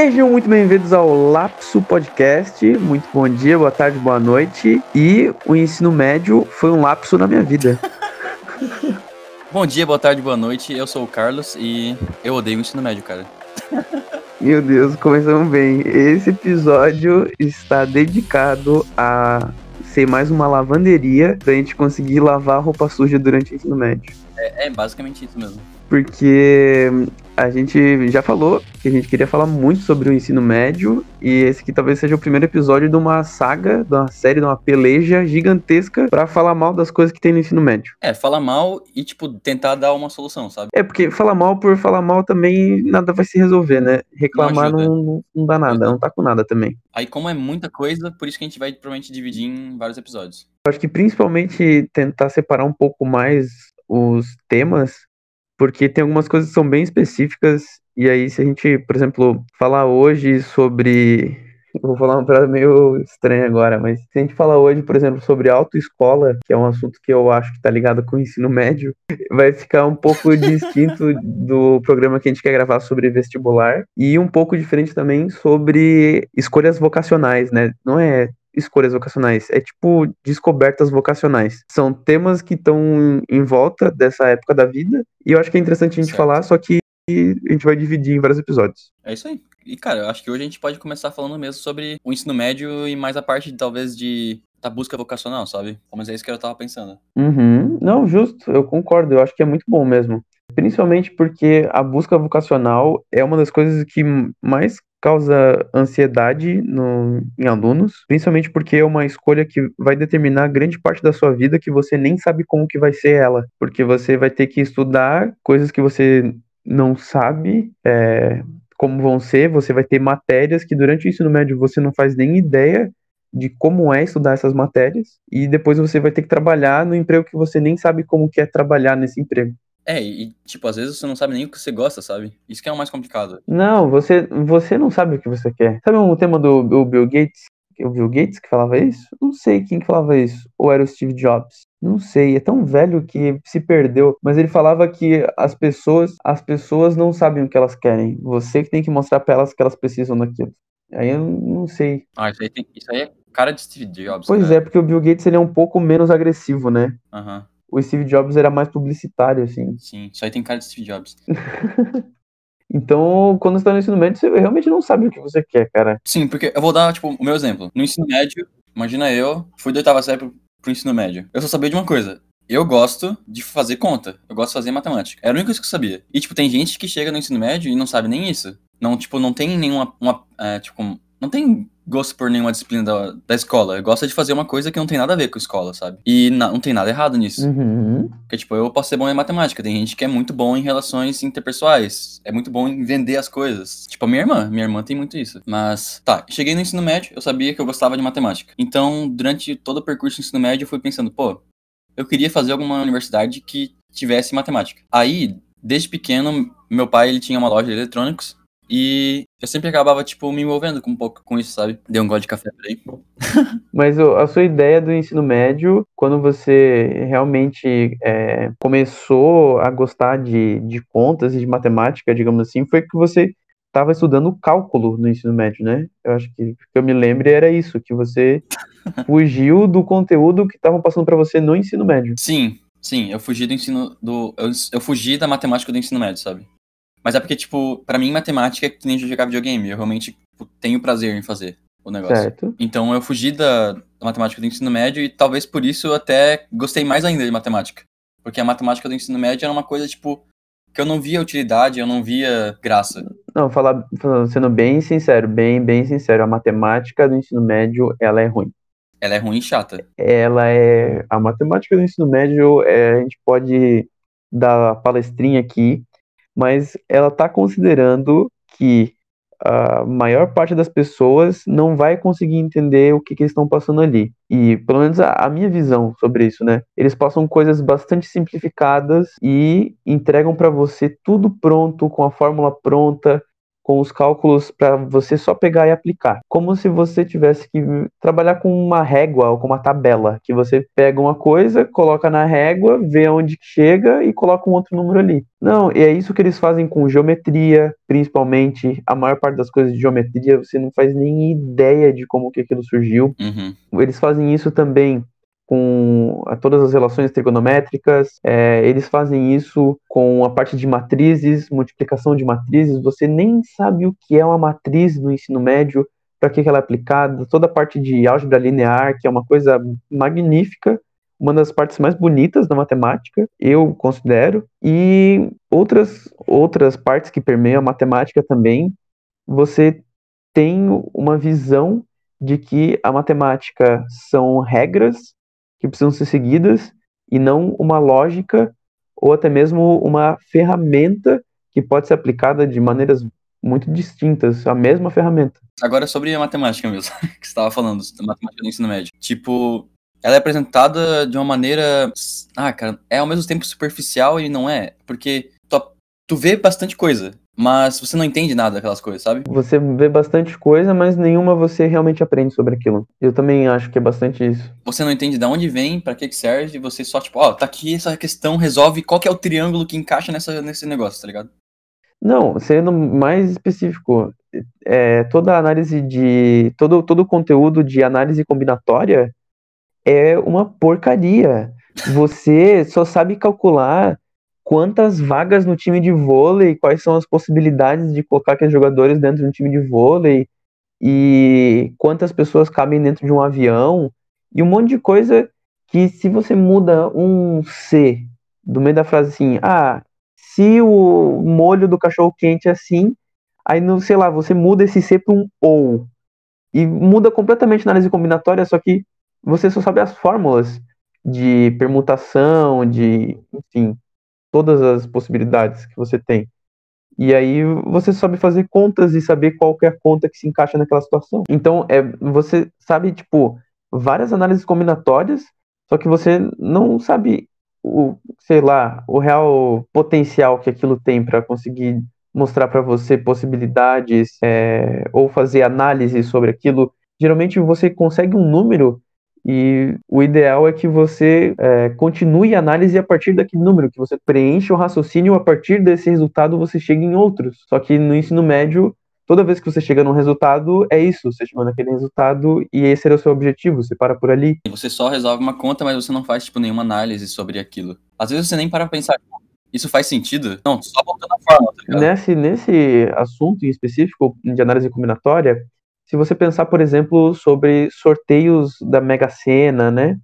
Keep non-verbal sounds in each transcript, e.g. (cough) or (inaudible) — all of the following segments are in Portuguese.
Sejam muito bem-vindos ao Lapso Podcast. Muito bom dia, boa tarde, boa noite. E o ensino médio foi um lapso na minha vida. (laughs) Bom dia, boa tarde, boa noite. Eu sou o Carlos e eu odeio o ensino médio, cara. (laughs) Meu Deus, começamos bem. Esse episódio está dedicado a ser mais uma lavanderia pra gente conseguir lavar roupa suja durante o ensino médio. É, é basicamente isso mesmo. Porque a gente já falou que a gente queria falar muito sobre o ensino médio e esse aqui talvez seja o primeiro episódio de uma saga, de uma série, de uma peleja gigantesca pra falar mal das coisas que tem no ensino médio. É, falar mal e, tipo, tentar dar uma solução, sabe? É, porque falar mal por falar mal também nada vai se resolver, né? Reclamar Não não, não, dá nada, não tá com nada também. Aí, como é muita coisa, por isso que a gente vai provavelmente dividir em vários episódios. Eu acho que principalmente tentar separar um pouco mais os temas, porque tem algumas coisas que são bem específicas, e aí se a gente, por exemplo, falar hoje sobre. Vou falar uma parada meio estranha agora, mas se a gente falar hoje, por exemplo, sobre autoescola, que é um assunto que eu acho que tá ligado com o ensino médio, vai ficar um pouco (laughs) distinto do programa que a gente quer gravar sobre vestibular, e um pouco diferente também sobre escolhas vocacionais, né? Não é escolhas vocacionais, é tipo descobertas vocacionais. São temas que estão em volta dessa época da vida, e eu acho que é interessante a gente Certo. falar, só que a gente vai dividir em vários episódios. É isso aí. E, cara, eu acho que hoje a gente pode começar falando mesmo sobre o ensino médio e mais a parte, talvez, de da busca vocacional, sabe? Mas é isso que eu tava pensando. Uhum. Não, justo, eu concordo, eu acho que é muito bom mesmo. Principalmente porque a busca vocacional é uma das coisas que mais causa ansiedade no, em alunos, principalmente porque é uma escolha que vai determinar grande parte da sua vida que você nem sabe como que vai ser ela, porque você vai ter que estudar coisas que você não sabe é, como vão ser, você vai ter matérias que durante o ensino médio você não faz nem ideia de como é estudar essas matérias, e depois você vai ter que trabalhar no emprego que você nem sabe como que é trabalhar nesse emprego. É, e, tipo, às vezes você não sabe nem o que você gosta, sabe? Isso que é o mais complicado. Não, você, você não sabe o que você quer. Sabe o tema do, do Bill Gates? O Bill Gates que falava isso? Não sei quem que falava isso. Ou era o Steve Jobs? Não sei, é tão velho que se perdeu. Mas ele falava que as pessoas, as pessoas não sabem o que elas querem. Você que tem que mostrar pra elas que elas precisam daquilo. Aí eu não sei. Ah, isso aí, tem, isso aí é cara de Steve Jobs. Pois cara. é, porque o Bill Gates ele é um pouco menos agressivo, né? Aham, O Steve Jobs era mais publicitário, assim. sim. Aí tem cara de Steve Jobs. (laughs) Então, quando você tá no ensino médio, você realmente não sabe o que você quer, cara. Sim, porque eu vou dar, tipo, o meu exemplo. No ensino médio, imagina eu, fui da oitava série pro, pro ensino médio. Eu só sabia de uma coisa. Eu gosto de fazer conta. Eu gosto de fazer matemática. Era a única coisa que eu sabia. E, tipo, tem gente que chega no ensino médio e não sabe nem isso. Não, tipo, não tem nenhuma, uma, é, tipo, não tem gosto por nenhuma disciplina da, da escola. Gosta de fazer uma coisa que não tem nada a ver com a escola, sabe? E na- não tem nada errado nisso. Uhum. Porque, tipo, eu posso ser bom em matemática. Tem gente que é muito bom em relações interpessoais. É muito bom em vender as coisas. Tipo, a minha irmã. Minha irmã tem muito isso. Mas, tá. Cheguei no ensino médio, eu sabia que eu gostava de matemática. Então, durante todo o percurso do ensino médio, eu fui pensando, pô, eu queria fazer alguma universidade que tivesse matemática. Aí, desde pequeno, meu pai, ele tinha uma loja de eletrônicos. E eu sempre acabava, tipo, me envolvendo com um pouco com isso, sabe? Dei um gole de café por aí. (laughs) Mas a sua ideia do ensino médio, quando você realmente é, começou a gostar de, de contas e de matemática, digamos assim, foi que você estava estudando cálculo no ensino médio, né? Eu acho que, que eu me lembre era isso, que você (laughs) fugiu do conteúdo que estavam passando para você no ensino médio. Sim, sim, eu fugi do ensino do. Eu, eu fugi da matemática do ensino médio, sabe? Mas é porque, tipo, pra mim, matemática é que nem jogar videogame. Eu realmente tipo, tenho prazer em fazer o negócio. Certo? Então eu fugi da, da matemática do ensino médio e talvez por isso eu até gostei mais ainda de matemática. Porque a matemática do ensino médio era uma coisa, tipo, que eu não via utilidade, eu não via graça. Não, falar, sendo bem sincero, bem, bem sincero, a matemática do ensino médio, ela é ruim. Ela é ruim e chata. ela é a matemática do ensino médio é, a gente pode dar palestrinha aqui mas ela está considerando que a maior parte das pessoas não vai conseguir entender o que, que eles estão passando ali. E, pelo menos, a, a minha visão sobre isso, né? Eles passam coisas bastante simplificadas e entregam para você tudo pronto, com a fórmula pronta, com os cálculos para você só pegar e aplicar. Como se você tivesse que trabalhar com uma régua ou com uma tabela, que você pega uma coisa, coloca na régua, vê onde chega e coloca um outro número ali. Não, e é isso que eles fazem com geometria, principalmente. A maior parte das coisas de geometria você não faz nem ideia de como que aquilo surgiu. Uhum. Eles fazem isso também com todas as relações trigonométricas, é, eles fazem isso com a parte de matrizes, multiplicação de matrizes. Você nem sabe o que é uma matriz no ensino médio, para que, que ela é aplicada, toda a parte de álgebra linear, que é uma coisa magnífica, uma das partes mais bonitas da matemática, eu considero, e outras, outras partes que permeiam a matemática também, você tem uma visão de que a matemática são regras que precisam ser seguidas e não uma lógica ou até mesmo uma ferramenta que pode ser aplicada de maneiras muito distintas, a mesma ferramenta. Agora sobre a matemática mesmo, (laughs) que você estava falando, matemática do ensino médio. Tipo, ela é apresentada de uma maneira. Ah, cara, é ao mesmo tempo superficial e não é. Porque tu, vê bastante coisa mas você não entende nada daquelas coisas, sabe? Você vê bastante coisa, mas nenhuma você realmente aprende sobre aquilo. Eu também acho que é bastante isso. Você não entende de onde vem, para que que serve, você só tipo, ó, oh, tá aqui essa questão, resolve qual que é o triângulo que encaixa nessa, nesse negócio, tá ligado? Não, sendo mais específico, é, toda análise de. Todo, todo o conteúdo de análise combinatória é uma porcaria. Você só sabe calcular quantas vagas no time de vôlei, quais são as possibilidades de colocar aqueles jogadores dentro de um time de vôlei, e quantas pessoas cabem dentro de um avião, e um monte de coisa que se você muda um C do meio da frase assim, ah, se o molho do cachorro quente é assim, aí no, sei lá, você muda esse C para um OU. E muda completamente a análise combinatória, só que você só sabe as fórmulas de permutação, de, enfim, todas as possibilidades que você tem. E aí você sabe fazer contas e saber qual é a conta que se encaixa naquela situação. Então, é, você sabe, tipo, várias análises combinatórias, só que você não sabe o, sei lá, o real potencial que aquilo tem para conseguir mostrar para você possibilidades é, ou fazer análise sobre aquilo. Geralmente você consegue um número e o ideal é que você é, continue a análise a partir daquele número, que você preencha o raciocínio a partir desse resultado você chega em outros. Só que no ensino médio, toda vez que você chega num resultado, é isso, você chegou naquele resultado e esse era o seu objetivo, você para por ali. Você só resolve uma conta, mas você não faz, tipo, nenhuma análise sobre aquilo. Às vezes você nem para pensar, isso faz sentido? Não, só voltando a forma, tá Nesse, nesse assunto em específico de análise combinatória, se você pensar, por exemplo, sobre sorteios da Mega Sena, né?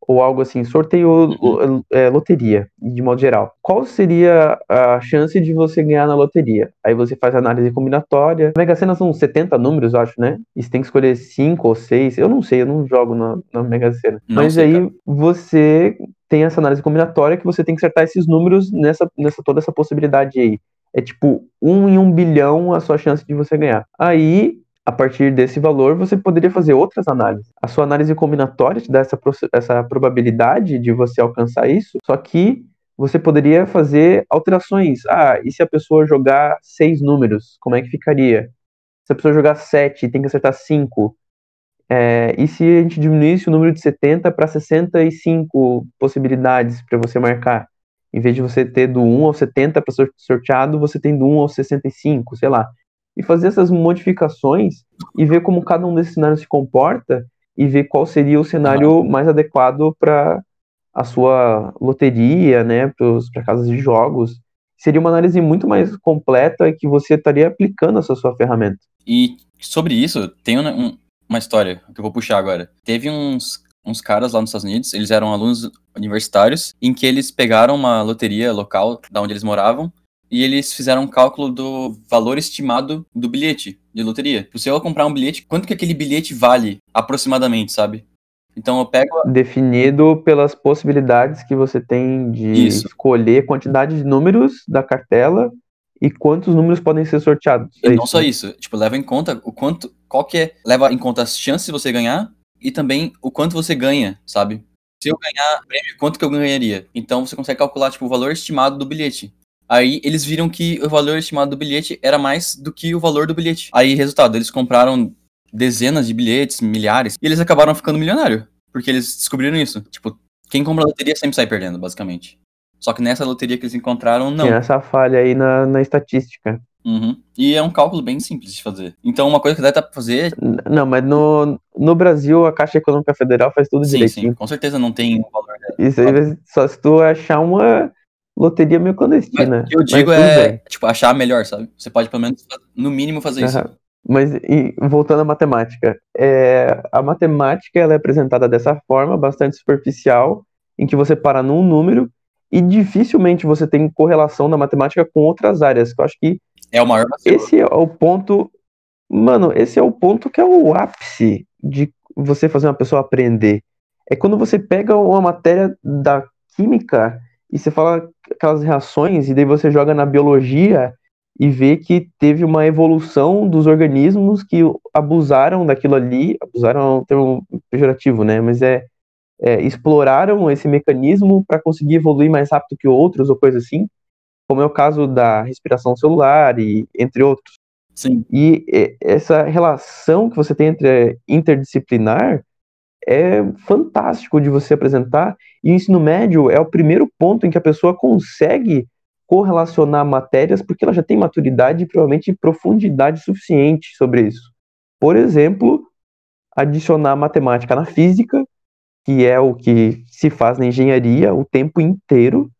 Ou algo assim, sorteio uhum. é, loteria, de modo geral. Qual seria a chance de você ganhar na loteria? Aí você faz análise combinatória. Mega Sena são 70 números, eu acho, né? E você tem que escolher 5 ou 6. Eu não sei, eu não jogo na, na Mega Sena. Não Mas sei, aí cara. você tem essa análise combinatória que você tem que acertar esses números nessa, nessa toda essa possibilidade aí. É tipo um em um bilhão a sua chance de você ganhar. Aí a partir desse valor, você poderia fazer outras análises. A sua análise combinatória te dá essa, essa probabilidade de você alcançar isso, só que você poderia fazer alterações. Ah, e se a pessoa jogar seis números, como é que ficaria? Se a pessoa jogar sete, tem que acertar cinco. É, e se a gente diminuísse o número de 70 para 65 possibilidades para você marcar? Em vez de você ter do 1 ao 70 para sorteado, você tem do 1 ao 65, sei lá e fazer essas modificações e ver como cada um desses cenários se comporta e ver qual seria o cenário mais adequado para a sua loteria, né, para casas de jogos. Seria uma análise muito mais completa que você estaria aplicando essa sua ferramenta. E sobre isso, tem um, uma história que eu vou puxar agora. Teve uns, uns caras lá nos Estados Unidos, eles eram alunos universitários, em que eles pegaram uma loteria local da onde eles moravam e eles fizeram um cálculo do valor estimado do bilhete de loteria. Se eu comprar um bilhete, quanto que aquele bilhete vale aproximadamente, sabe? Então eu pego. Definido pelas possibilidades que você tem de Isso. escolher quantidade de números da cartela e quantos números podem ser sorteados. É não só isso, tipo, leva em conta o quanto. Qual que é. Leva em conta as chances de você ganhar e também o quanto você ganha, sabe? Se eu ganhar prêmio, quanto que eu ganharia? Então você consegue calcular, tipo, o valor estimado do bilhete. Aí eles viram que o valor estimado do bilhete era mais do que o valor do bilhete. Aí, resultado, eles compraram dezenas de bilhetes, milhares, e eles acabaram ficando milionário. Porque eles descobriram isso. Tipo, quem compra loteria sempre sai perdendo, basicamente. Só que nessa loteria que eles encontraram, não. Tem essa falha aí na, na estatística. Uhum. E é um cálculo bem simples de fazer. Então, uma coisa que dá pra fazer. N- Não, mas no, no Brasil a Caixa Econômica Federal faz tudo Sim, direitinho. sim, com certeza não tem um valor. Isso aí vai- só se tu achar uma loteria meio clandestina. Mas o que eu digo é, bem. tipo, achar melhor, sabe? Você pode, pelo menos, no mínimo, fazer isso. Aham. Mas e, voltando à matemática, é, a matemática ela é apresentada dessa forma, bastante superficial, em que você para num número e dificilmente você tem correlação da matemática com outras áreas. que Eu acho que É o maior vacilo. esse é o ponto, mano, esse é o ponto que é o ápice de você fazer uma pessoa aprender. É quando você pega uma matéria da química e você fala aquelas reações e daí você joga na biologia e vê que teve uma evolução dos organismos que abusaram daquilo ali, abusaram é um termo pejorativo, né? Mas é, é, exploraram esse mecanismo para conseguir evoluir mais rápido que outros ou coisa assim, como é o caso da respiração celular e entre outros. Sim. E é, essa relação que você tem entre interdisciplinar é fantástico de você apresentar. E o ensino médio é o primeiro ponto em que a pessoa consegue correlacionar matérias porque ela já tem maturidade e provavelmente profundidade suficiente sobre isso. Por exemplo, adicionar matemática na física, que é o que se faz na engenharia o tempo inteiro,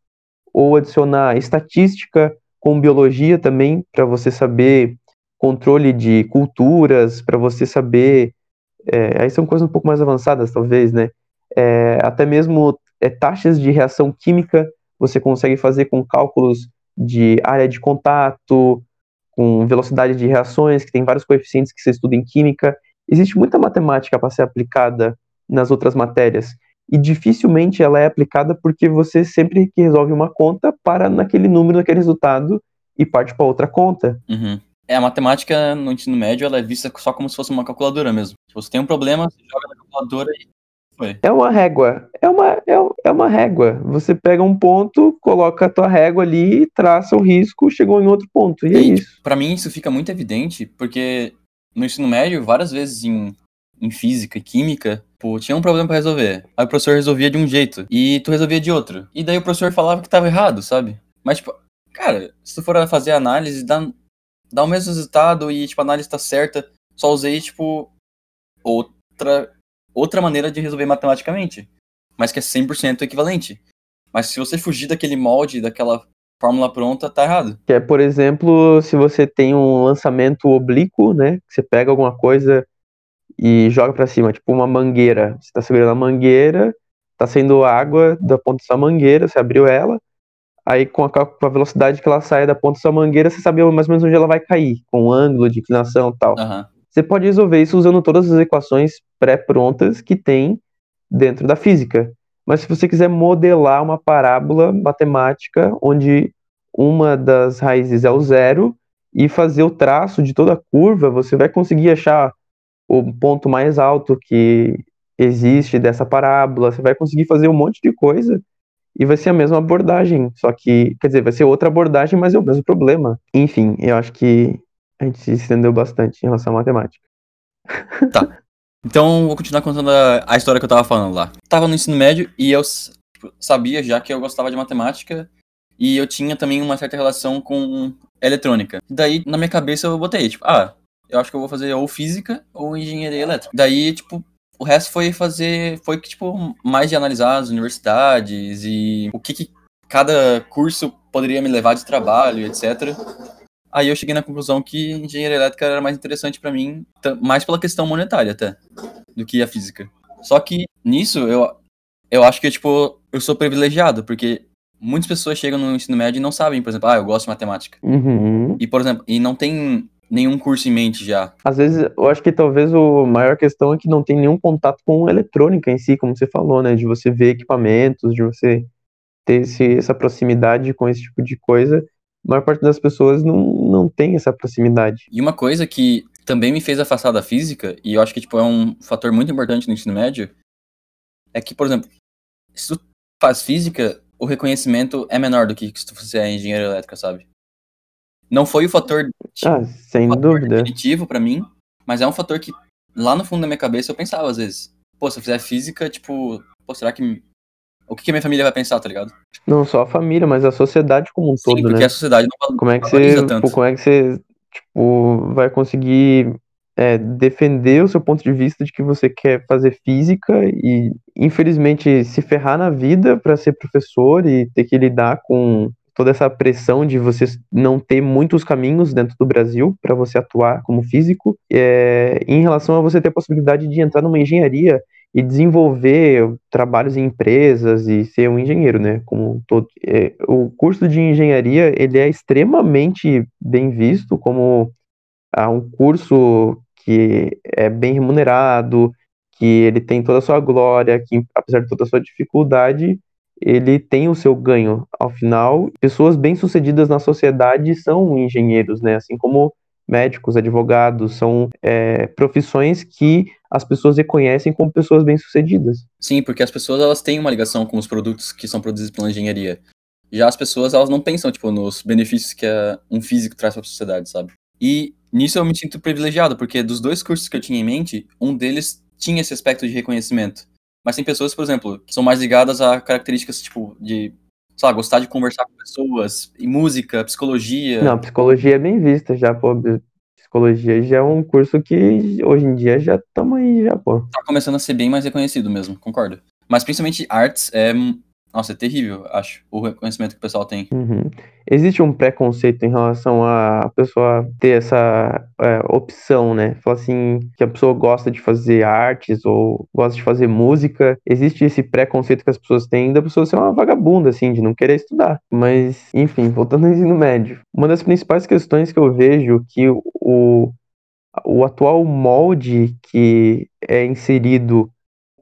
ou adicionar estatística com biologia também, para você saber controle de culturas, para você saber. É, aí são coisas um pouco mais avançadas, talvez, né? É, até mesmo é, taxas de reação química você consegue fazer com cálculos de área de contato, com velocidade de reações, que tem vários coeficientes que você estuda em química. Existe muita matemática para ser aplicada nas outras matérias. E dificilmente ela é aplicada porque você sempre que resolve uma conta, para naquele número, naquele resultado e parte para outra conta. Uhum. É, a matemática no ensino médio ela é vista só como se fosse uma calculadora mesmo. Se você tem um problema, você joga na calculadora e foi. É uma régua. É uma, é, é uma régua. Você pega um ponto, coloca a tua régua ali, traça o risco, chegou em outro ponto. E é E, isso. Pra mim isso fica muito evidente, porque no ensino médio, várias vezes em, em física e química, pô, tinha um problema pra resolver. Aí o professor resolvia de um jeito e tu resolvia de outro. E daí o professor falava que tava errado, sabe? Mas, tipo, cara, se tu for fazer análise, dá, dá o mesmo resultado e, tipo, a análise tá certa. Só usei, tipo, outra, outra maneira de resolver matematicamente. Mas que é 100% equivalente. Mas se você fugir daquele molde, daquela fórmula pronta, tá errado. Que é, por exemplo, se você tem um lançamento oblíquo, né? Que você pega alguma coisa e joga para cima, tipo uma mangueira. Você tá segurando a mangueira, tá saindo água da ponta da sua mangueira, você abriu ela, aí com a, com a velocidade que ela sai da ponta da sua mangueira, você sabe mais ou menos onde ela vai cair, com o ângulo de inclinação e tal. Aham. Você pode resolver isso usando todas as equações pré-prontas que tem dentro da física. Mas se você quiser modelar uma parábola matemática onde uma das raízes é o zero e fazer o traço de toda a curva, você vai conseguir achar o ponto mais alto que existe dessa parábola, você vai conseguir fazer um monte de coisa e vai ser a mesma abordagem, só que, quer dizer, vai ser outra abordagem, mas é o mesmo problema. Enfim, eu acho que a gente se estendeu bastante em relação à matemática. (laughs) Então, vou continuar contando a, a história que eu tava falando lá. Tava no ensino médio e eu tipo, sabia já que eu gostava de matemática e eu tinha também uma certa relação com eletrônica. Daí, na minha cabeça, eu botei, tipo, ah, eu acho que eu vou fazer ou física ou engenharia elétrica. Daí, tipo, o resto foi fazer, foi, tipo, mais de analisar as universidades e o que, que cada curso poderia me levar de trabalho, etc. Aí eu cheguei na conclusão que engenharia elétrica era mais interessante pra mim, mais pela questão monetária até, do que a física. Só que nisso eu, eu acho que tipo, eu sou privilegiado, porque muitas pessoas chegam no ensino médio e não sabem, por exemplo, ah, eu gosto de matemática. Uhum. E por exemplo, e não tem nenhum curso em mente já. Às vezes, eu acho que talvez a maior questão é que não tem nenhum contato com eletrônica em si, como você falou, né? De você ver equipamentos, de você ter esse, essa proximidade com esse tipo de coisa. A maior parte das pessoas não, não tem essa proximidade. E uma coisa que também me fez afastar da física, e eu acho que tipo, é um fator muito importante no ensino médio, é que, por exemplo, se tu faz física, o reconhecimento é menor do que se tu fosse engenheiro elétrica, sabe? Não foi o fator, tipo, ah, sem um fator dúvida. definitivo para mim, mas é um fator que lá no fundo da minha cabeça eu pensava às vezes, pô, se eu fizer física, tipo, pô, será que o que, que minha família vai pensar, tá ligado? Não só a família, mas a sociedade como um Sim, todo, porque né? a sociedade não Como é que você, tanto. como é que você, tipo, vai conseguir é, defender o seu ponto de vista de que você quer fazer física e, infelizmente, se ferrar na vida para ser professor e ter que lidar com toda essa pressão de você não ter muitos caminhos dentro do Brasil para você atuar como físico, é, em relação a você ter a possibilidade de entrar numa engenharia e desenvolver trabalhos em empresas e ser um engenheiro, né? Como todo. É, o curso de engenharia ele é extremamente bem visto como ah, um curso que é bem remunerado, que ele tem toda a sua glória, que apesar de toda a sua dificuldade, ele tem o seu ganho. Ao final, pessoas bem-sucedidas na sociedade são engenheiros, né? Assim como médicos, advogados, são é, profissões que as pessoas reconhecem como pessoas bem-sucedidas. Sim, porque as pessoas elas têm uma ligação com os produtos que são produzidos pela engenharia. Já as pessoas elas não pensam tipo nos benefícios que um físico traz para a sociedade, sabe? E nisso eu me sinto privilegiado, porque dos dois cursos que eu tinha em mente, um deles tinha esse aspecto de reconhecimento. Mas tem pessoas, por exemplo, que são mais ligadas a características tipo de, sei lá, gostar de conversar com pessoas, e música, psicologia. Não, psicologia é bem vista já, pô. Psicologia já é um curso que hoje em dia já estamos aí já, pô. Tá começando a ser bem mais reconhecido mesmo, concordo. Mas principalmente artes é nossa, é terrível, acho, o reconhecimento que o pessoal tem. Uhum. Existe um preconceito em relação a pessoa ter essa é, opção, né? Falar assim, que a pessoa gosta de fazer artes ou gosta de fazer música. Existe esse preconceito que as pessoas têm da pessoa ser uma vagabunda, assim, de não querer estudar. Mas, enfim, voltando ao ensino médio. Uma das principais questões que eu vejo que o, o atual molde que é inserido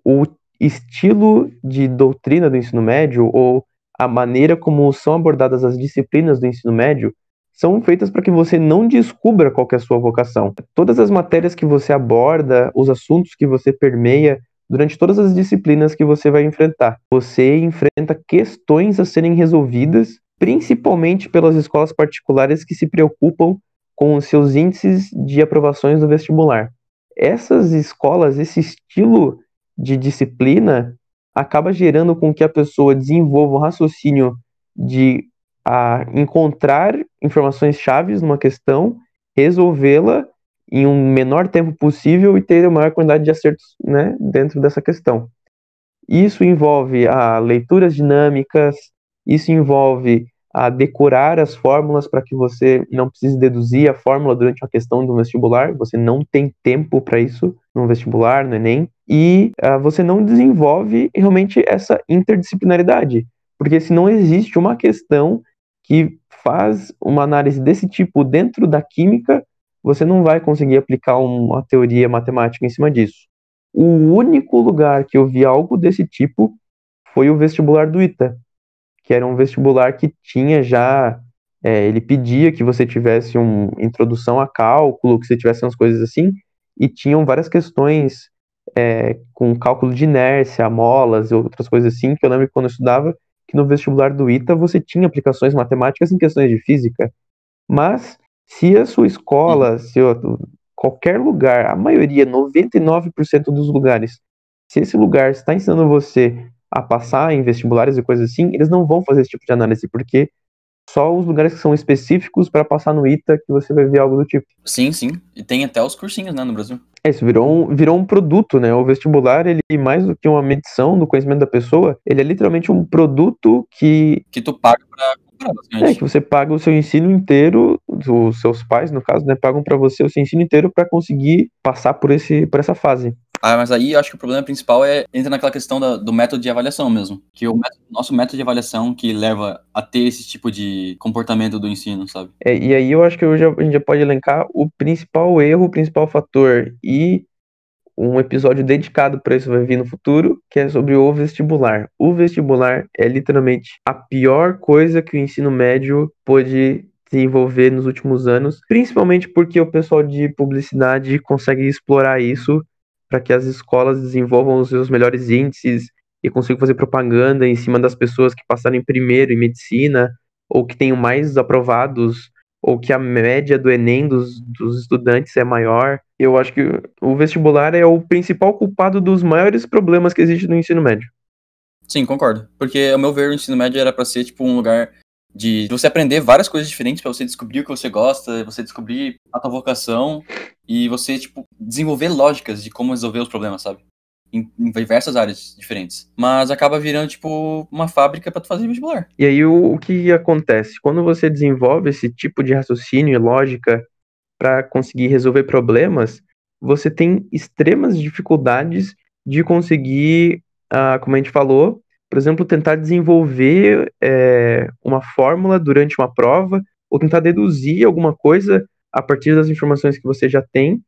o estilo de doutrina do ensino médio ou a maneira como são abordadas as disciplinas do ensino médio são feitas para que você não descubra qual é a sua vocação. Todas as matérias que você aborda, os assuntos que você permeia durante todas as disciplinas que você vai enfrentar, você enfrenta questões a serem resolvidas, principalmente pelas escolas particulares que se preocupam com os seus índices de aprovações do vestibular. Essas escolas, esse estilo de disciplina acaba gerando com que a pessoa desenvolva o raciocínio de a, encontrar informações chaves numa questão, resolvê-la em um menor tempo possível e ter a maior quantidade de acertos né, dentro dessa questão. Isso envolve a leituras dinâmicas, isso envolve a decorar as fórmulas para que você não precise deduzir a fórmula durante a questão do vestibular, você não tem tempo para isso no vestibular, no Enem, e uh, você não desenvolve realmente essa interdisciplinaridade, porque se não existe uma questão que faz uma análise desse tipo dentro da química, você não vai conseguir aplicar uma teoria matemática em cima disso. O único lugar que eu vi algo desse tipo foi o vestibular do ITA, que era um vestibular que tinha já. É, ele pedia que você tivesse uma introdução a cálculo, que você tivesse umas coisas assim, e tinham várias questões é, com cálculo de inércia, molas e outras coisas assim, que eu lembro que quando eu estudava, que no vestibular do ITA você tinha aplicações matemáticas em questões de física. Mas se a sua escola, se qualquer lugar, a maioria, 99% dos lugares, se esse lugar está ensinando você a passar em vestibulares e coisas assim, eles não vão fazer esse tipo de análise, porque só os lugares que são específicos para passar no ITA que você vai ver algo do tipo. Sim, sim. E tem até os cursinhos, né, no Brasil. É, isso virou um, virou um produto, né? O vestibular, ele, mais do que uma medição do conhecimento da pessoa, ele é literalmente um produto que... Que tu paga pra comprar, É, que você paga o seu ensino inteiro, os seus pais, no caso, né, pagam para você o seu ensino inteiro para conseguir passar por, esse, por essa fase. Ah, mas aí eu acho que o problema principal é entra naquela questão da, do método de avaliação mesmo. Que o método, nosso método de avaliação que leva a ter esse tipo de comportamento do ensino, sabe? É, e aí eu acho que já, a gente já pode elencar o principal erro, o principal fator. E um episódio dedicado para isso vai vir no futuro, que é sobre o vestibular. O vestibular é literalmente a pior coisa que o ensino médio pôde desenvolver nos últimos anos, principalmente porque o pessoal de publicidade consegue explorar isso para que as escolas desenvolvam os seus melhores índices e consigo fazer propaganda em cima das pessoas que passaram em primeiro em medicina, ou que tenho mais aprovados, ou que a média do Enem dos, dos estudantes é maior. Eu acho que o vestibular é o principal culpado dos maiores problemas que existem no ensino médio. Sim, concordo. Porque, ao meu ver, o ensino médio era para ser, tipo, um lugar de você aprender várias coisas diferentes para você descobrir o que você gosta, você descobrir a tua vocação e você, tipo, desenvolver lógicas de como resolver os problemas, sabe? Em, em diversas áreas diferentes. Mas acaba virando, tipo, uma fábrica para tu fazer vestibular. E aí, o, o que acontece? Quando você desenvolve esse tipo de raciocínio e lógica para conseguir resolver problemas, você tem extremas dificuldades de conseguir, ah, como a gente falou, por exemplo, tentar desenvolver é, uma fórmula durante uma prova ou tentar deduzir alguma coisa a partir das informações que você já tem,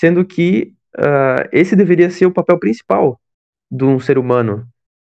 sendo que uh, esse deveria ser o papel principal de um ser humano,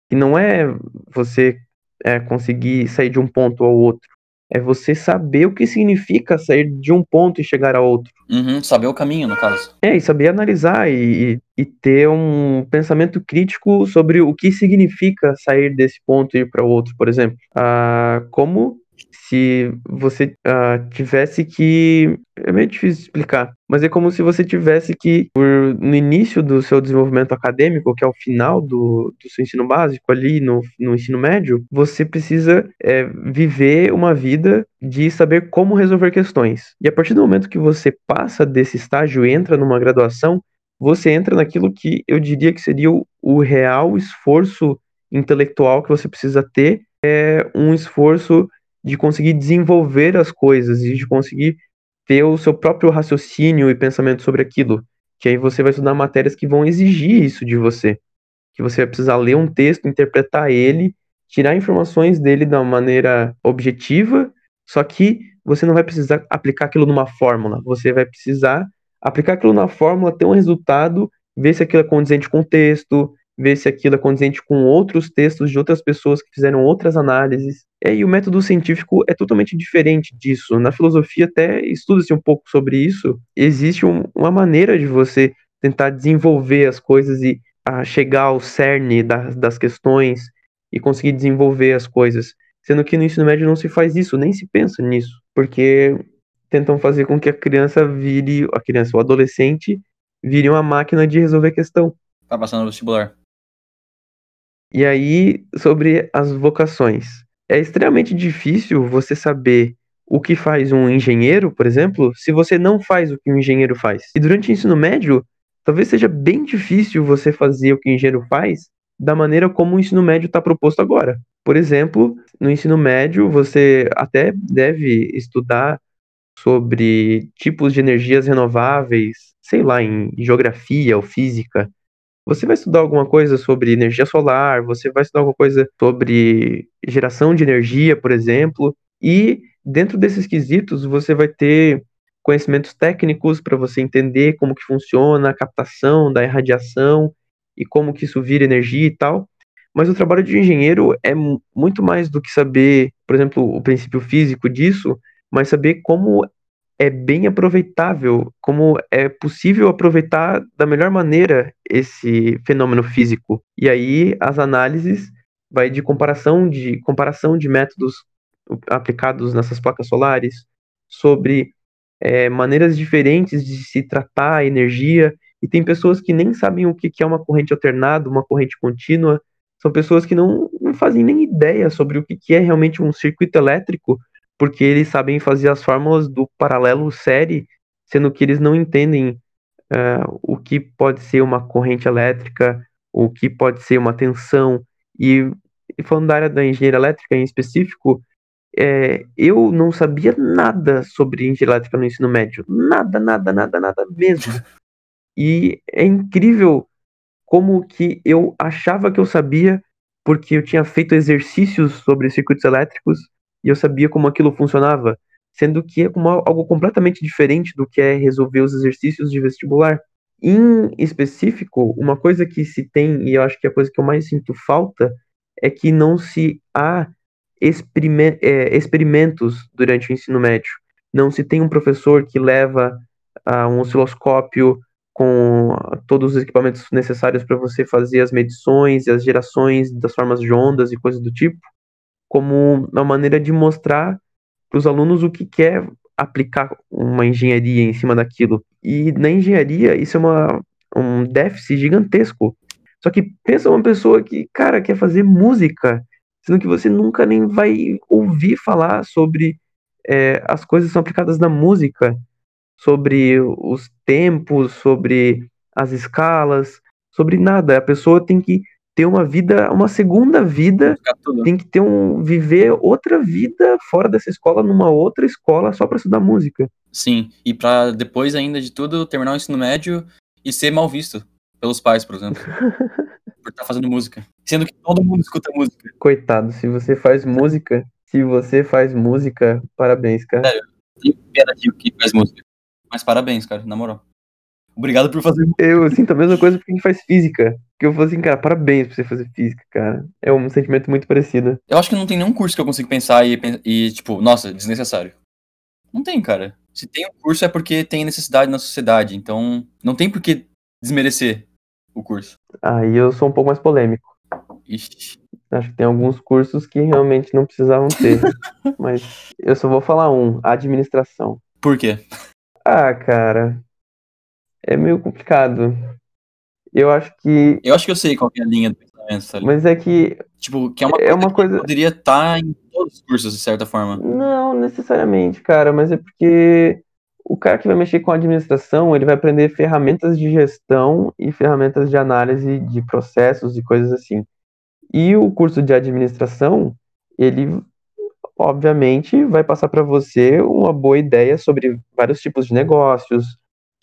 que não é você é, conseguir sair de um ponto ao outro, é você saber o que significa sair de um ponto e chegar a outro. Uhum, saber o caminho, no caso. É, e saber analisar e, e ter um pensamento crítico sobre o que significa sair desse ponto e ir para outro, por exemplo. Ah, como se você uh, tivesse que. É meio difícil explicar, mas é como se você tivesse que, por, no início do seu desenvolvimento acadêmico, que é o final do, do seu ensino básico, ali no, no ensino médio, você precisa é, viver uma vida de saber como resolver questões. E a partir do momento que você passa desse estágio e entra numa graduação, você entra naquilo que eu diria que seria o, o real esforço intelectual que você precisa ter, é um esforço de conseguir desenvolver as coisas e de conseguir ter o seu próprio raciocínio e pensamento sobre aquilo. Que aí você vai estudar matérias que vão exigir isso de você. Que você vai precisar ler um texto, interpretar ele, tirar informações dele da maneira objetiva, só que você não vai precisar aplicar aquilo numa fórmula. Você vai precisar aplicar aquilo na fórmula, ter um resultado, ver se aquilo é condizente com o texto, ver se aquilo é condizente com outros textos de outras pessoas que fizeram outras análises. E o método científico é totalmente diferente disso. Na filosofia até estuda-se um pouco sobre isso. Existe um, uma maneira de você tentar desenvolver as coisas e a chegar ao cerne da, das questões e conseguir desenvolver as coisas. Sendo que no ensino médio não se faz isso, nem se pensa nisso, porque tentam fazer com que a criança vire, a criança, o adolescente, vire uma máquina de resolver questão. Tá passando no vestibular. E aí, sobre as vocações. É extremamente difícil você saber o que faz um engenheiro, por exemplo, se você não faz o que um engenheiro faz. E durante o ensino médio, talvez seja bem difícil você fazer o que o engenheiro faz da maneira como o ensino médio está proposto agora. Por exemplo, no ensino médio, você até deve estudar sobre tipos de energias renováveis, sei lá, em geografia ou física, você vai estudar alguma coisa sobre energia solar, você vai estudar alguma coisa sobre geração de energia, por exemplo, e dentro desses quesitos você vai ter conhecimentos técnicos para você entender como que funciona a captação da irradiação e como que isso vira energia e tal. Mas o trabalho de engenheiro é muito mais do que saber, por exemplo, o princípio físico disso, mas saber como é bem aproveitável, como é possível aproveitar da melhor maneira esse fenômeno físico. E aí as análises vai de comparação de comparação de métodos aplicados nessas placas solares sobre é, maneiras diferentes de se tratar a energia e tem pessoas que nem sabem o que é uma corrente alternada, uma corrente contínua. São pessoas que não, não fazem nem ideia sobre o que é realmente um circuito elétrico porque eles sabem fazer as fórmulas do paralelo série, sendo que eles não entendem uh, o que pode ser uma corrente elétrica, o que pode ser uma tensão. E, e falando da área da engenharia elétrica em específico, é, eu não sabia nada sobre engenharia elétrica no ensino médio. Nada, nada, nada, nada mesmo. E é incrível como que eu achava que eu sabia, porque eu tinha feito exercícios sobre circuitos elétricos, e eu sabia como aquilo funcionava, sendo que é algo completamente diferente do que é resolver os exercícios de vestibular. Em específico, uma coisa que se tem, e eu acho que é a coisa que eu mais sinto falta, é que não se há é, experimentos durante o ensino médio. Não se tem um professor que leva uh, um osciloscópio com todos os equipamentos necessários para você fazer as medições e as gerações das formas de ondas e coisas do tipo, como uma maneira de mostrar para os alunos o que quer aplicar uma engenharia em cima daquilo. E na engenharia, isso é uma, um déficit gigantesco. Só que pensa uma pessoa que, cara, quer fazer música, sendo que você nunca nem vai ouvir falar sobre é, as coisas que são aplicadas na música, sobre os tempos, sobre as escalas, sobre nada. A pessoa tem que ter uma vida, uma segunda vida, tem que ter um viver outra vida fora dessa escola, numa outra escola só para estudar música. Sim, e para depois ainda de tudo terminar o ensino médio e ser mal visto pelos pais, por exemplo. (laughs) por estar tá fazendo música, sendo que todo mundo escuta música. Coitado, se você faz música, se você faz música, parabéns, cara. Sério, tem pena que faz música. Mas parabéns, cara, na moral. Obrigado por fazer. Eu sinto a mesma coisa porque a gente faz física. Que eu falo assim, cara, parabéns por você fazer física, cara. É um sentimento muito parecido. Eu acho que não tem nenhum curso que eu consigo pensar e, e tipo, nossa, desnecessário. Não tem, cara. Se tem um curso é porque tem necessidade na sociedade. Então, não tem por que desmerecer o curso. Aí eu sou um pouco mais polêmico. Ixi. Acho que tem alguns cursos que realmente não precisavam ter. (laughs) mas eu só vou falar um: administração. Por quê? Ah, cara é meio complicado. Eu acho que. Eu acho que eu sei qual é a linha do pensamento, sabe? Mas é que. Tipo, que é uma, é uma coisa. Que poderia estar tá em todos os cursos, de certa forma. Não, necessariamente, cara, mas é porque o cara que vai mexer com administração, ele vai aprender ferramentas de gestão e ferramentas de análise de processos e coisas assim. E o curso de administração, ele obviamente vai passar para você uma boa ideia sobre vários tipos de negócios,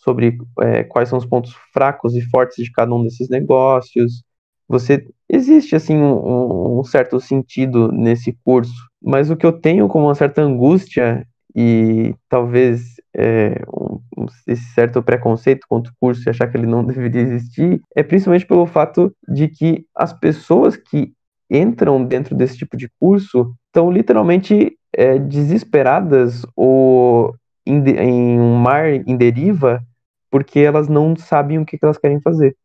sobre é, quais são os pontos fracos e fortes de cada um desses negócios. Você existe assim um, um, certo sentido nesse curso, mas o que eu tenho como uma certa angústia e talvez é, um, esse certo preconceito contra o curso e achar que ele não (laughs) deveria existir é principalmente pelo fato de que as pessoas que entram dentro desse tipo de curso estão literalmente é, desesperadas ou em, em um mar em deriva porque elas não sabem o que, elas querem fazer.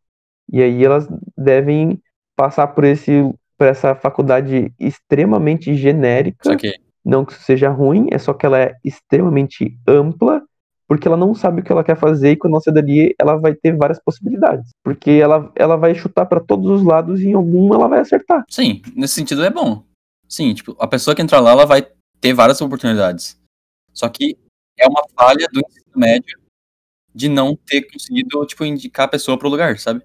E aí elas devem passar por esse por essa faculdade extremamente genérica. Não que isso seja ruim, é só que ela é extremamente ampla, porque ela não sabe o que ela quer fazer e quando ela sair dali, ela vai ter várias possibilidades. Porque ela, ela vai chutar para todos os lados e em algum ela vai acertar. Sim, nesse sentido é bom. Sim, tipo, a pessoa que entrar lá, ela vai ter várias oportunidades. Só que é uma falha do ensino médio de não ter conseguido, tipo, indicar a pessoa para o lugar, sabe?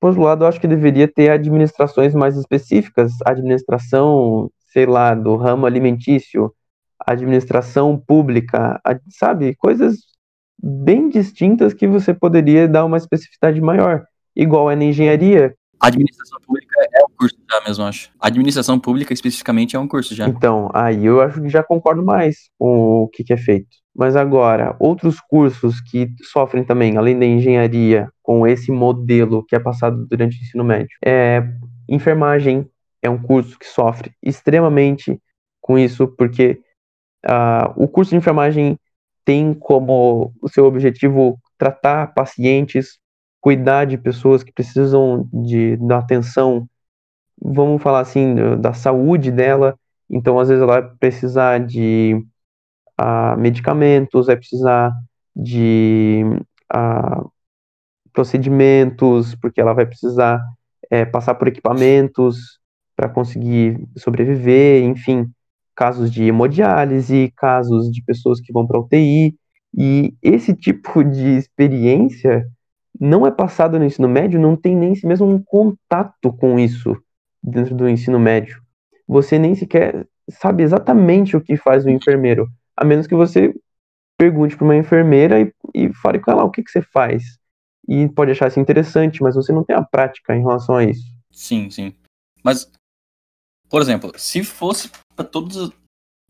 Por outro lado, eu acho que deveria ter administrações mais específicas, administração, sei lá, do ramo alimentício, administração pública, sabe? Coisas bem distintas que você poderia dar uma especificidade maior. Igual é na engenharia. Administração pública é um curso já mesmo, acho. Administração pública especificamente é um curso já. Então, aí eu acho que já concordo mais com o que, que é feito. Mas agora, outros cursos que sofrem também, além da engenharia, com esse modelo que é passado durante o ensino médio, é enfermagem é um curso que sofre extremamente com isso, porque uh, o curso de enfermagem tem como o seu objetivo tratar pacientes, cuidar de pessoas que precisam de da atenção, vamos falar assim, da saúde dela. Então, às vezes, ela vai precisar de a medicamentos, vai precisar de a, procedimentos, porque ela vai precisar é, passar por equipamentos para conseguir sobreviver, enfim, casos de hemodiálise, casos de pessoas que vão para UTI, e esse tipo de experiência não é passado no ensino médio, não tem nem mesmo um contato com isso dentro do ensino médio. Você nem sequer sabe exatamente o que faz o enfermeiro a menos que você pergunte para uma enfermeira e, e fale com ela o que, que você faz. E pode achar isso interessante, mas você não tem a prática em relação a isso. Sim, sim. Mas, por exemplo, se fosse para todos,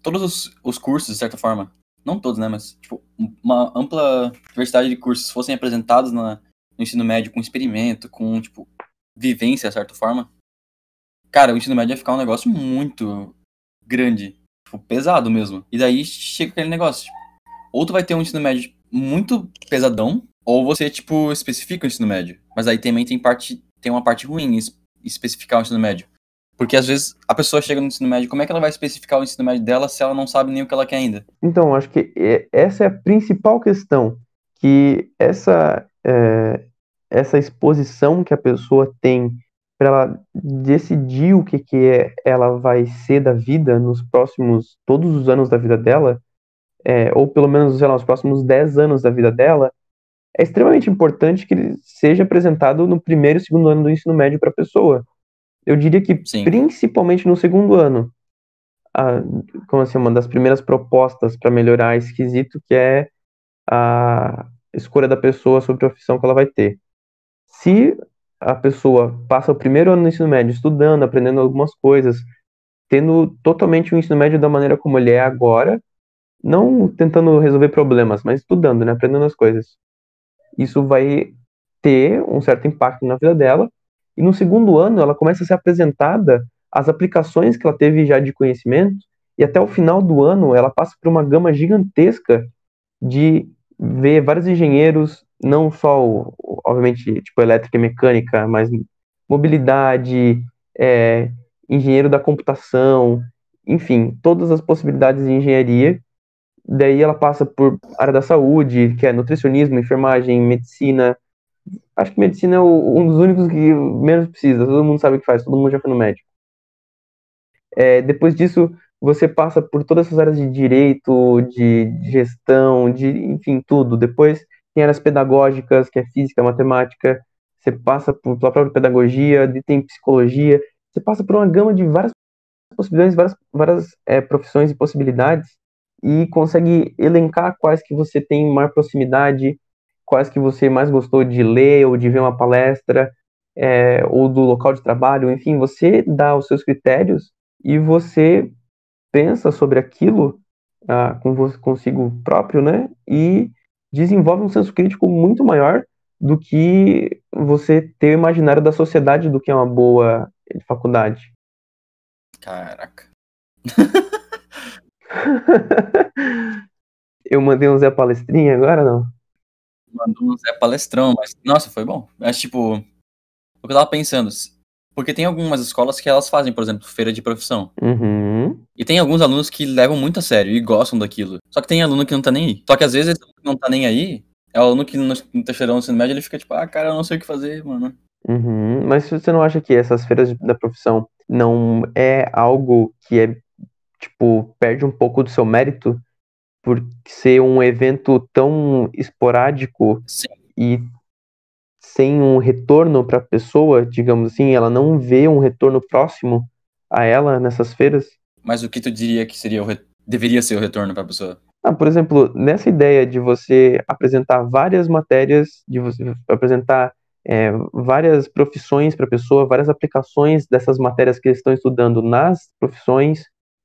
todos os, os cursos, de certa forma, não todos, né, mas tipo, uma ampla diversidade de cursos fossem apresentados na, no ensino médio com experimento, com, tipo, vivência, de certa forma, cara, o ensino médio ia ficar um negócio muito grande tipo, pesado mesmo. E daí chega aquele negócio. Tipo, ou tu vai ter um ensino médio muito pesadão, Ou você, tipo, especifica o ensino médio. Mas aí também tem, parte, tem uma parte ruim em especificar o ensino médio. Porque às vezes a pessoa chega no ensino médio, como é que ela vai especificar o ensino médio dela se ela não sabe nem o que ela quer ainda? Então, acho que essa é a principal questão. Que essa, é, essa exposição que a pessoa tem para ela decidir o que, que é, ela vai ser da vida nos próximos, todos os anos da vida dela, é, ou pelo menos, sei lá, os próximos 10 anos da vida dela, é extremamente importante que ele seja apresentado no primeiro e segundo ano do ensino médio para a pessoa. Eu diria que Sim. principalmente no segundo ano, a, como assim, uma das primeiras propostas para melhorar esse quesito, que é a escolha da pessoa sobre a profissão que ela vai ter. Se a pessoa passa o primeiro ano no ensino médio estudando, aprendendo algumas coisas, tendo totalmente o ensino médio da maneira como ele é agora, não tentando resolver problemas, mas estudando, né, aprendendo as coisas isso vai ter um certo impacto na vida dela. E no segundo ano, ela começa a ser apresentada as aplicações que ela teve já de conhecimento, e até o final do ano, ela passa por uma gama gigantesca de ver vários engenheiros, não só, obviamente, tipo elétrica e mecânica, mas mobilidade, é, engenheiro da computação, enfim, todas as possibilidades de engenharia Daí ela passa por área da saúde, que é nutricionismo, enfermagem, medicina. Acho que medicina é um dos únicos que menos precisa. Todo mundo sabe o que faz, todo mundo já foi no médico. É, depois disso, você passa por todas essas áreas de direito, de gestão, de enfim, tudo. Depois tem áreas pedagógicas, que é física, matemática. Você passa por, pela própria pedagogia, tem psicologia. Você passa por uma gama de várias possibilidades, várias, várias é, profissões e possibilidades e consegue elencar quais que você tem maior proximidade, quais que você mais gostou de ler ou de ver uma palestra, é, ou do local de trabalho, enfim, você dá os seus critérios e você pensa sobre aquilo ah, com consigo próprio, né? E desenvolve um senso crítico muito maior do que você ter o imaginário da sociedade do que é uma boa faculdade. Caraca. (laughs) eu mandei um Zé Palestrinha agora, não? Mandou um Zé Palestrão, mas, nossa, foi bom. Mas, tipo, o que eu tava pensando, porque tem algumas escolas que elas fazem, por exemplo, feira de profissão. Uhum. E tem alguns alunos que levam muito a sério e gostam daquilo. Só que tem aluno que não tá nem aí. Só que às vezes esse aluno que não tá nem aí, é o aluno que no, terceirão ensino médio, ele fica tipo, ah, cara, eu não sei o que fazer, mano. Uhum. Mas você não acha que essas feiras da profissão não é algo que é tipo, perde um pouco do seu mérito por ser um evento tão esporádico Sim. e sem um retorno para a pessoa, digamos assim, ela não vê um retorno próximo a ela nessas feiras. Mas o que tu diria que seria o re... deveria ser o retorno para a pessoa? Ah, por exemplo, nessa ideia de você apresentar várias matérias, de você apresentar é, várias profissões para a pessoa, várias aplicações dessas matérias que eles estão estudando nas profissões,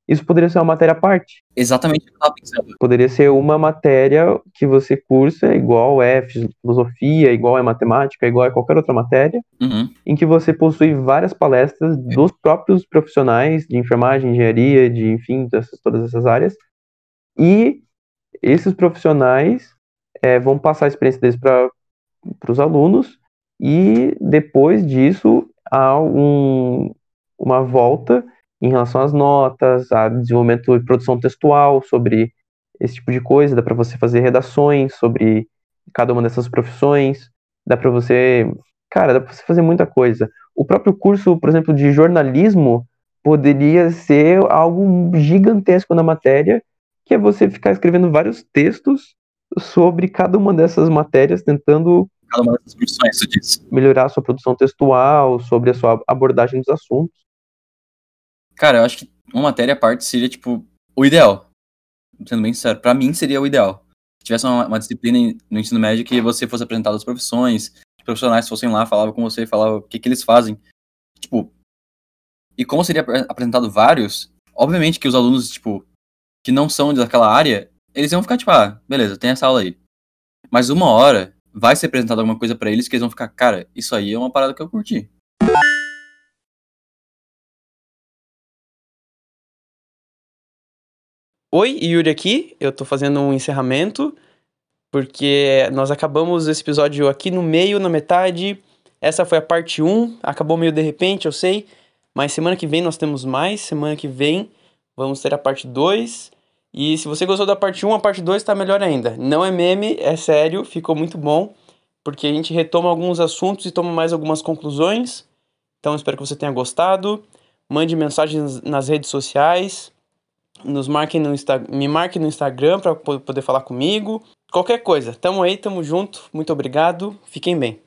isso poderia ser uma matéria à parte. Exatamente o que eu estava pensando. Poderia ser uma matéria que você cursa, igual é filosofia, igual é matemática, igual é qualquer outra matéria, uhum. em que você possui várias palestras dos próprios profissionais de enfermagem, engenharia, de enfim, dessas, todas essas áreas. E esses profissionais é, vão passar a experiência deles para os alunos, e depois disso há um, uma volta em relação às notas, a desenvolvimento e produção textual sobre esse tipo de coisa, dá para você fazer redações sobre cada uma dessas profissões, dá para você, cara, dá para você fazer muita coisa. O próprio curso, por exemplo, de jornalismo poderia ser algo gigantesco na matéria, que é você ficar escrevendo vários textos sobre cada uma dessas matérias, tentando cada uma dessas profissões, melhorar a sua produção textual, sobre a sua abordagem dos assuntos. Cara, eu acho que uma matéria à parte seria, tipo, o ideal. Sendo bem sincero, pra mim seria o ideal. Se tivesse uma, uma disciplina no ensino médio que você fosse apresentado as profissões, os profissionais fossem lá, falavam com você, falavam o que, que eles fazem. Tipo, e como seria apresentado vários, obviamente que os alunos, tipo, que não são daquela área, eles iam ficar, tipo, ah, beleza, tem essa aula aí. Mas uma hora vai ser apresentado alguma coisa para eles que eles vão ficar, cara, isso aí é uma parada que eu curti. Oi, Yuri aqui. Eu tô fazendo um encerramento porque nós acabamos esse episódio aqui no meio, na metade. Essa foi a parte 1, acabou meio de repente, eu sei, mas semana que vem nós temos mais, semana que vem vamos ter a parte 2. E se você gostou da parte 1, a parte 2 está melhor ainda. Não é meme, é sério, ficou muito bom, porque a gente retoma alguns assuntos e toma mais algumas conclusões. Então espero que você tenha gostado. Mande mensagens nas redes sociais. Nos marque no Insta me marque no Instagram para poder falar comigo. Qualquer coisa. Tamo aí, tamo junto. Muito obrigado. Fiquem bem.